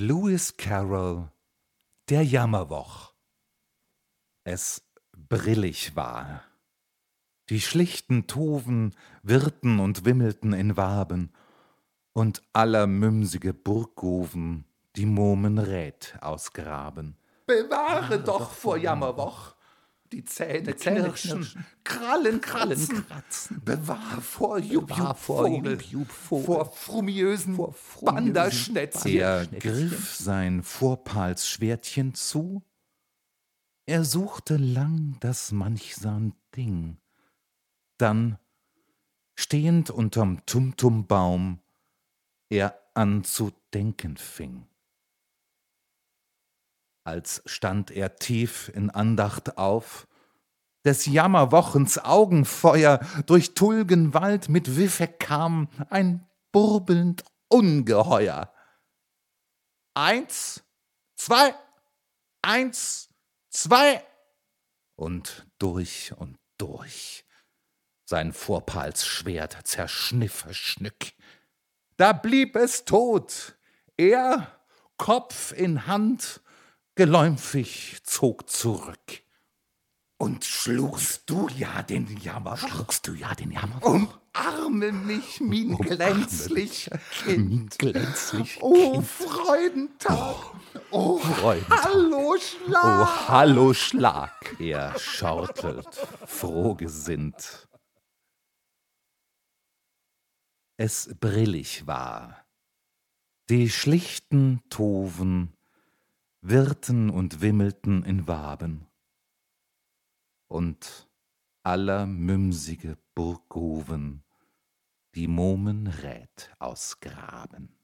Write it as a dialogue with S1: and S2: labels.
S1: Lewis Carroll Der Jammerwoch Es brillig war. Die schlichten Toven wirrten und wimmelten in Waben, und allermümsige Burggoven die Momen Rät ausgraben.
S2: Bewahre doch vor Jammerwoch! Die Zähne knirschen, Krallen kratzen, Bewahr vor Jupp-Jupp-Vogel, vor frumiösen Banderschnätzchen.
S1: Er griff sein Vorpalsschwertchen zu, er suchte lang das manchsam Ding, dann, stehend unterm Tumtumbaum, er an zu denken fing. Als stand er tief in Andacht auf, des Jammerwochens Augenfeuer durch Tulgen Wald mit Wiffe kam ein burbelnd Ungeheuer. Eins, zwei, eins, zwei, und durch und durch. Sein Vorpalsschwert zerschniff Schnück. Da blieb es tot. Er, Kopf in Hand, geläufig zog zurück.
S2: Und schlugst du ja den Jammer,
S1: Schluckst du ja den Jammer.
S2: umarme mich, min glänzlich Kind.
S1: Min glänzlich
S2: Oh, Freudentag! Oh,
S1: Freudentag.
S2: hallo,
S1: Oh,
S2: Schlag!
S1: hallo Schlag, er schortelt, frohgesinnt. Es brillig war. Die schlichten Toven wirrten und wimmelten in Waben. Und allermümsige Burggoven die Momen Rät ausgraben.